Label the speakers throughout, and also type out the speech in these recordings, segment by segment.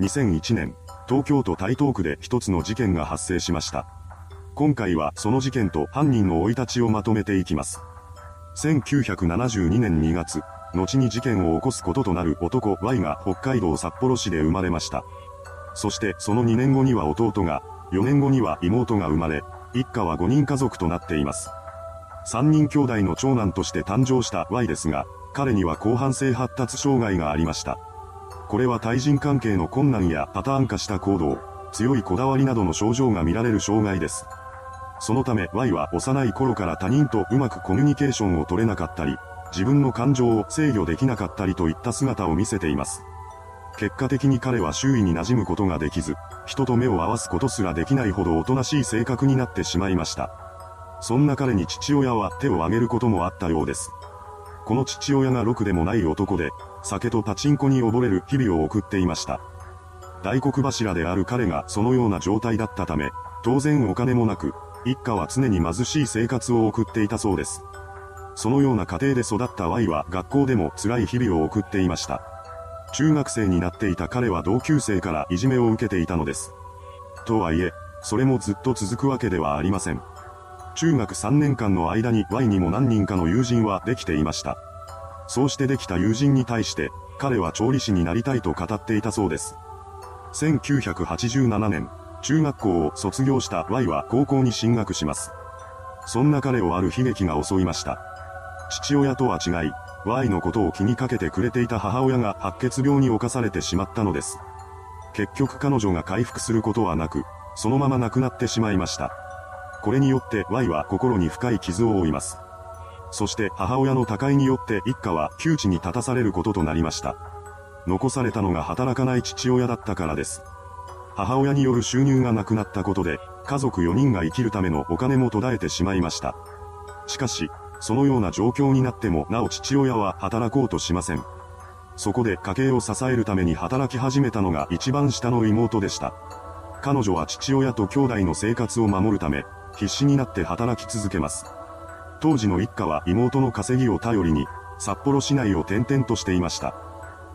Speaker 1: 2001年、東京都台東区で一つの事件が発生しました。今回はその事件と犯人の生い立ちをまとめていきます。1972年2月、後に事件を起こすこととなる男 Y が北海道札幌市で生まれました。そしてその2年後には弟が、4年後には妹が生まれ、一家は5人家族となっています。3人兄弟の長男として誕生した Y ですが、彼には広範性発達障害がありました。これは対人関係の困難やパターン化した行動、強いこだわりなどの症状が見られる障害です。そのため Y は幼い頃から他人とうまくコミュニケーションを取れなかったり、自分の感情を制御できなかったりといった姿を見せています。結果的に彼は周囲に馴染むことができず、人と目を合わすことすらできないほどおとなしい性格になってしまいました。そんな彼に父親は手を挙げることもあったようです。この父親がろくでもない男で、酒とパチンコに溺れる日々を送っていました。大黒柱である彼がそのような状態だったため、当然お金もなく、一家は常に貧しい生活を送っていたそうです。そのような家庭で育った Y は学校でも辛い日々を送っていました。中学生になっていた彼は同級生からいじめを受けていたのです。とはいえ、それもずっと続くわけではありません。中学3年間の間に Y にも何人かの友人はできていました。そうしてできた友人に対して、彼は調理師になりたいと語っていたそうです。1987年、中学校を卒業した Y は高校に進学します。そんな彼をある悲劇が襲いました。父親とは違い、Y のことを気にかけてくれていた母親が白血病に侵されてしまったのです。結局彼女が回復することはなく、そのまま亡くなってしまいました。これによって Y は心に深い傷を負います。そして母親の他界によって一家は窮地に立たされることとなりました。残されたのが働かない父親だったからです。母親による収入がなくなったことで、家族4人が生きるためのお金も途絶えてしまいました。しかし、そのような状況になってもなお父親は働こうとしません。そこで家計を支えるために働き始めたのが一番下の妹でした。彼女は父親と兄弟の生活を守るため、必死になって働き続けます。当時の一家は妹の稼ぎを頼りに、札幌市内を転々としていました。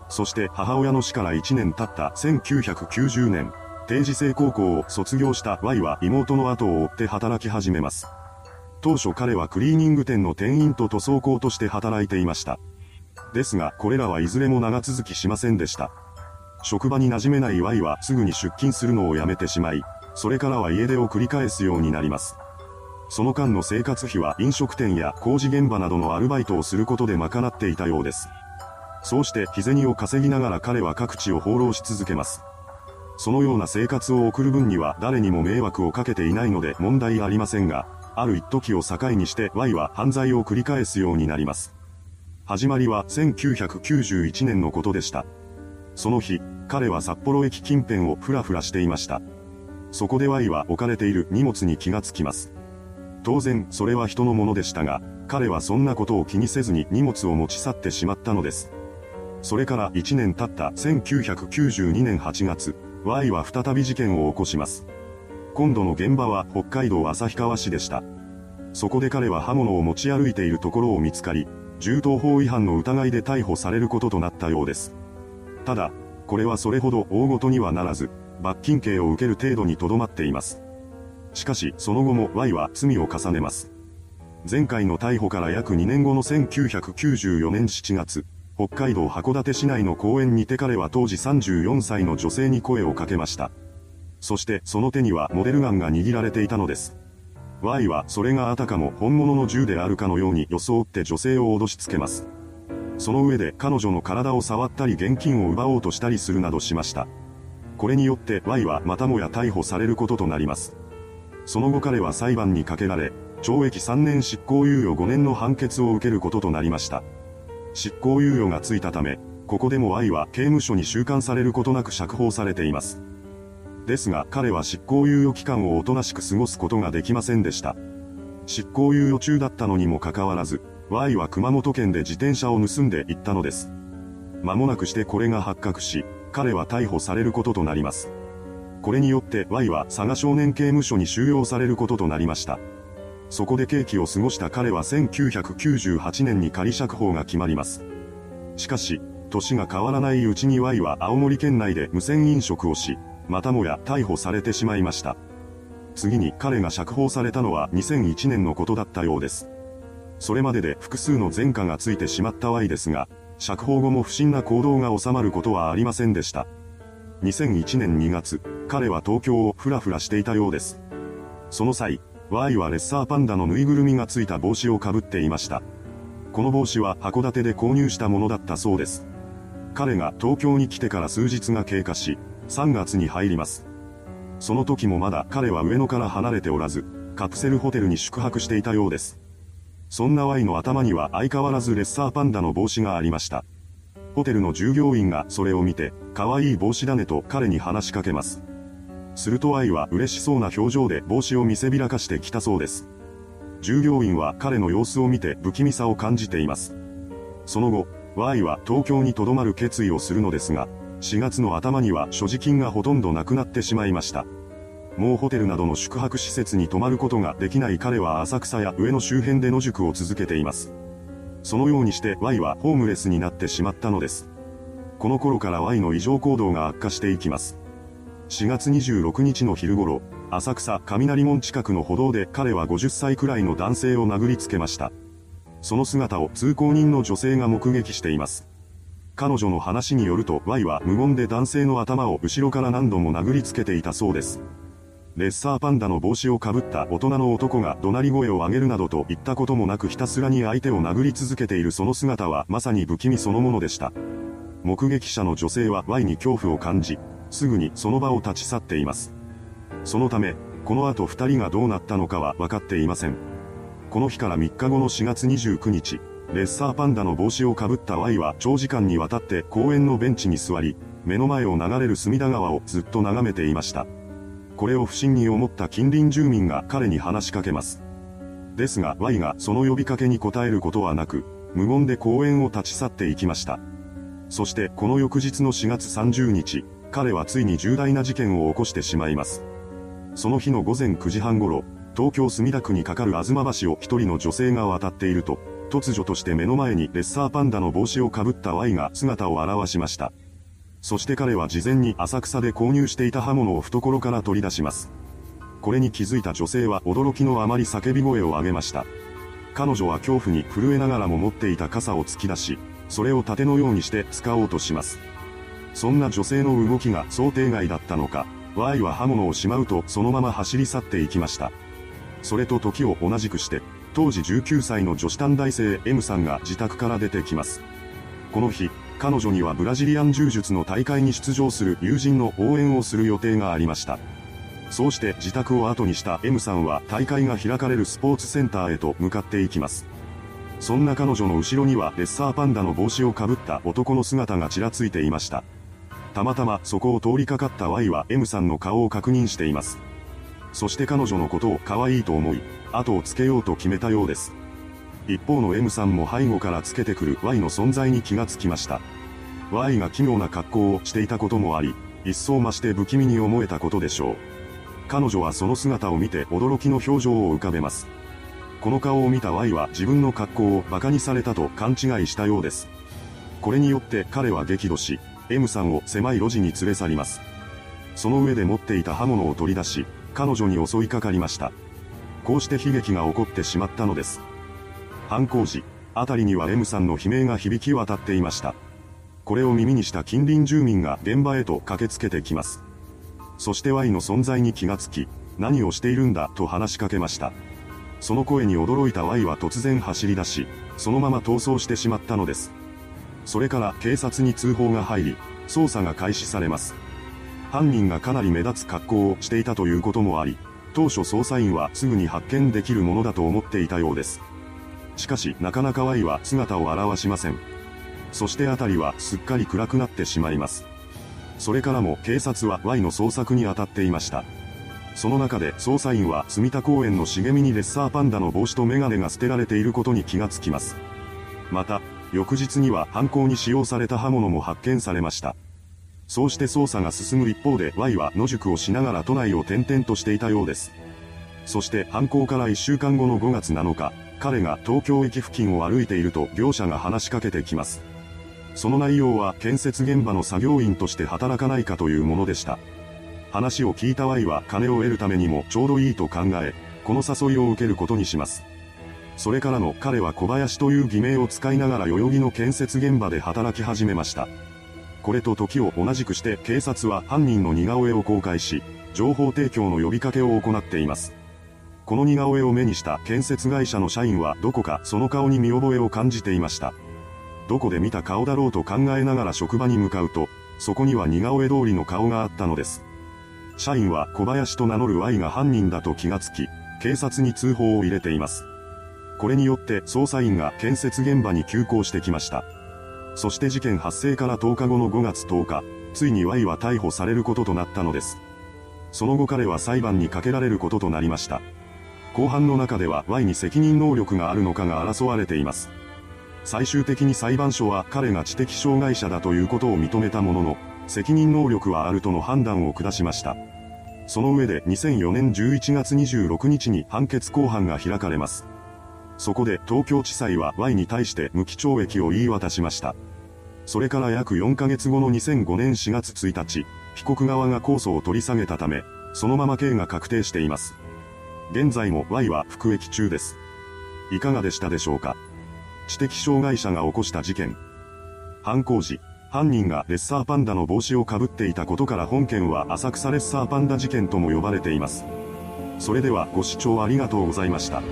Speaker 1: そして母親の死から1年経った1990年、定時制高校を卒業した Y は妹の後を追って働き始めます。当初彼はクリーニング店の店員と塗装工として働いていました。ですが、これらはいずれも長続きしませんでした。職場に馴染めない Y はすぐに出勤するのをやめてしまい、それからは家出を繰り返すようになります。その間の生活費は飲食店や工事現場などのアルバイトをすることで賄っていたようです。そうして日銭を稼ぎながら彼は各地を放浪し続けます。そのような生活を送る分には誰にも迷惑をかけていないので問題ありませんが、ある一時を境にして Y は犯罪を繰り返すようになります。始まりは1991年のことでした。その日、彼は札幌駅近辺をふらふらしていました。そこで Y は置かれている荷物に気がつきます。当然、それは人のものでしたが、彼はそんなことを気にせずに荷物を持ち去ってしまったのです。それから1年経った1992年8月、Y は再び事件を起こします。今度の現場は北海道旭川市でした。そこで彼は刃物を持ち歩いているところを見つかり、銃刀法違反の疑いで逮捕されることとなったようです。ただ、これはそれほど大ごとにはならず、罰金刑を受ける程度にとどまっています。しかし、その後も Y は罪を重ねます。前回の逮捕から約2年後の1994年7月、北海道函館市内の公園にて彼は当時34歳の女性に声をかけました。そしてその手にはモデルガンが握られていたのです。Y はそれがあたかも本物の銃であるかのように装って女性を脅しつけます。その上で彼女の体を触ったり現金を奪おうとしたりするなどしました。これによって Y はまたもや逮捕されることとなります。その後彼は裁判にかけられ、懲役3年執行猶予5年の判決を受けることとなりました。執行猶予がついたため、ここでも Y は刑務所に収監されることなく釈放されています。ですが彼は執行猶予期間をおとなしく過ごすことができませんでした。執行猶予中だったのにもかかわらず、Y は熊本県で自転車を盗んでいったのです。間もなくしてこれが発覚し、彼は逮捕されることとなります。これによって Y は佐賀少年刑務所に収容されることとなりました。そこで刑期を過ごした彼は1998年に仮釈放が決まります。しかし、年が変わらないうちに Y は青森県内で無線飲食をし、またもや逮捕されてしまいました。次に彼が釈放されたのは2001年のことだったようです。それまでで複数の前科がついてしまった Y ですが、釈放後も不審な行動が収まることはありませんでした。2001年2月、彼は東京をふらふらしていたようです。その際、Y はレッサーパンダのぬいぐるみがついた帽子をかぶっていました。この帽子は函館で購入したものだったそうです。彼が東京に来てから数日が経過し、3月に入ります。その時もまだ彼は上野から離れておらず、カプセルホテルに宿泊していたようです。そんな Y の頭には相変わらずレッサーパンダの帽子がありました。ホテルの従業員がそれを見て、可愛い帽子だねと彼に話しかけます。すると愛は嬉しそうな表情で帽子を見せびらかしてきたそうです。従業員は彼の様子を見て不気味さを感じています。その後、Y は東京に留まる決意をするのですが、4月の頭には所持金がほとんどなくなってしまいました。もうホテルなどの宿泊施設に泊まることができない彼は浅草や上野周辺で野宿を続けています。そのようにして Y はホームレスになってしまったのです。この頃から Y の異常行動が悪化していきます。4月26日の昼頃、浅草雷門近くの歩道で彼は50歳くらいの男性を殴りつけました。その姿を通行人の女性が目撃しています。彼女の話によると Y は無言で男性の頭を後ろから何度も殴りつけていたそうです。レッサーパンダの帽子をかぶった大人の男が怒鳴り声を上げるなどと言ったこともなくひたすらに相手を殴り続けているその姿はまさに不気味そのものでした。目撃者の女性は Y に恐怖を感じ、すぐにその場を立ち去っています。そのため、この後二人がどうなったのかは分かっていません。この日から3日後の4月29日、レッサーパンダの帽子をかぶった Y は長時間にわたって公園のベンチに座り、目の前を流れる隅田川をずっと眺めていました。これを不審に思った近隣住民が彼に話しかけます。ですが Y がその呼びかけに応えることはなく、無言で公園を立ち去っていきました。そしてこの翌日の4月30日、彼はついに重大な事件を起こしてしまいます。その日の午前9時半頃、東京墨田区にかかる吾妻橋を一人の女性が渡っていると、突如として目の前にレッサーパンダの帽子をかぶった Y が姿を現しました。そして彼は事前に浅草で購入していた刃物を懐から取り出します。これに気づいた女性は驚きのあまり叫び声を上げました。彼女は恐怖に震えながらも持っていた傘を突き出し、それを盾のようにして使おうとします。そんな女性の動きが想定外だったのか、Y は刃物をしまうとそのまま走り去っていきました。それと時を同じくして、当時19歳の女子短大生 M さんが自宅から出てきます。この日、彼女にはブラジリアン柔術の大会に出場する友人の応援をする予定がありました。そうして自宅を後にした M さんは大会が開かれるスポーツセンターへと向かっていきます。そんな彼女の後ろにはレッサーパンダの帽子をかぶった男の姿がちらついていました。たまたまそこを通りかかった Y は M さんの顔を確認しています。そして彼女のことを可愛いと思い、後をつけようと決めたようです。一方の M さんも背後からつけてくる Y の存在に気がつきました。Y が奇妙な格好をしていたこともあり、一層増して不気味に思えたことでしょう。彼女はその姿を見て驚きの表情を浮かべます。この顔を見た Y は自分の格好を馬鹿にされたと勘違いしたようです。これによって彼は激怒し、M さんを狭い路地に連れ去ります。その上で持っていた刃物を取り出し、彼女に襲いかかりました。こうして悲劇が起こってしまったのです。犯行時、辺りには M さんの悲鳴が響き渡っていました。これを耳にした近隣住民が現場へと駆けつけてきます。そして Y の存在に気がつき、何をしているんだと話しかけました。その声に驚いた Y は突然走り出し、そのまま逃走してしまったのです。それから警察に通報が入り、捜査が開始されます。犯人がかなり目立つ格好をしていたということもあり、当初捜査員はすぐに発見できるものだと思っていたようです。しかしなかなか Y は姿を現しません。そして辺りはすっかり暗くなってしまいます。それからも警察は Y の捜索に当たっていました。その中で捜査員は住田公園の茂みにレッサーパンダの帽子とメガネが捨てられていることに気がつきます。また、翌日には犯行に使用された刃物も発見されました。そうして捜査が進む一方で Y は野宿をしながら都内を転々としていたようです。そして犯行から1週間後の5月7日、彼が東京駅付近を歩いていると業者が話しかけてきます。その内容は建設現場の作業員として働かないかというものでした。話を聞いた Y は金を得るためにもちょうどいいと考え、この誘いを受けることにします。それからの彼は小林という偽名を使いながら代々木の建設現場で働き始めました。これと時を同じくして警察は犯人の似顔絵を公開し、情報提供の呼びかけを行っています。この似顔絵を目にした建設会社の社員はどこかその顔に見覚えを感じていました。どこで見た顔だろうと考えながら職場に向かうと、そこには似顔絵通りの顔があったのです。社員は小林と名乗る Y が犯人だと気がつき、警察に通報を入れています。これによって捜査員が建設現場に急行してきました。そして事件発生から10日後の5月10日、ついに Y は逮捕されることとなったのです。その後彼は裁判にかけられることとなりました。後半の中では Y に責任能力があるのかが争われています。最終的に裁判所は彼が知的障害者だということを認めたものの、責任能力はあるとの判断を下しました。その上で2004年11月26日に判決公判が開かれます。そこで東京地裁は Y に対して無期懲役を言い渡しました。それから約4ヶ月後の2005年4月1日、被告側が控訴を取り下げたため、そのまま刑が確定しています。現在も Y は服役中です。いかがでしたでしょうか知的障害者が起こした事件。犯行時、犯人がレッサーパンダの帽子をかぶっていたことから本件は浅草レッサーパンダ事件とも呼ばれています。それではご視聴ありがとうございました。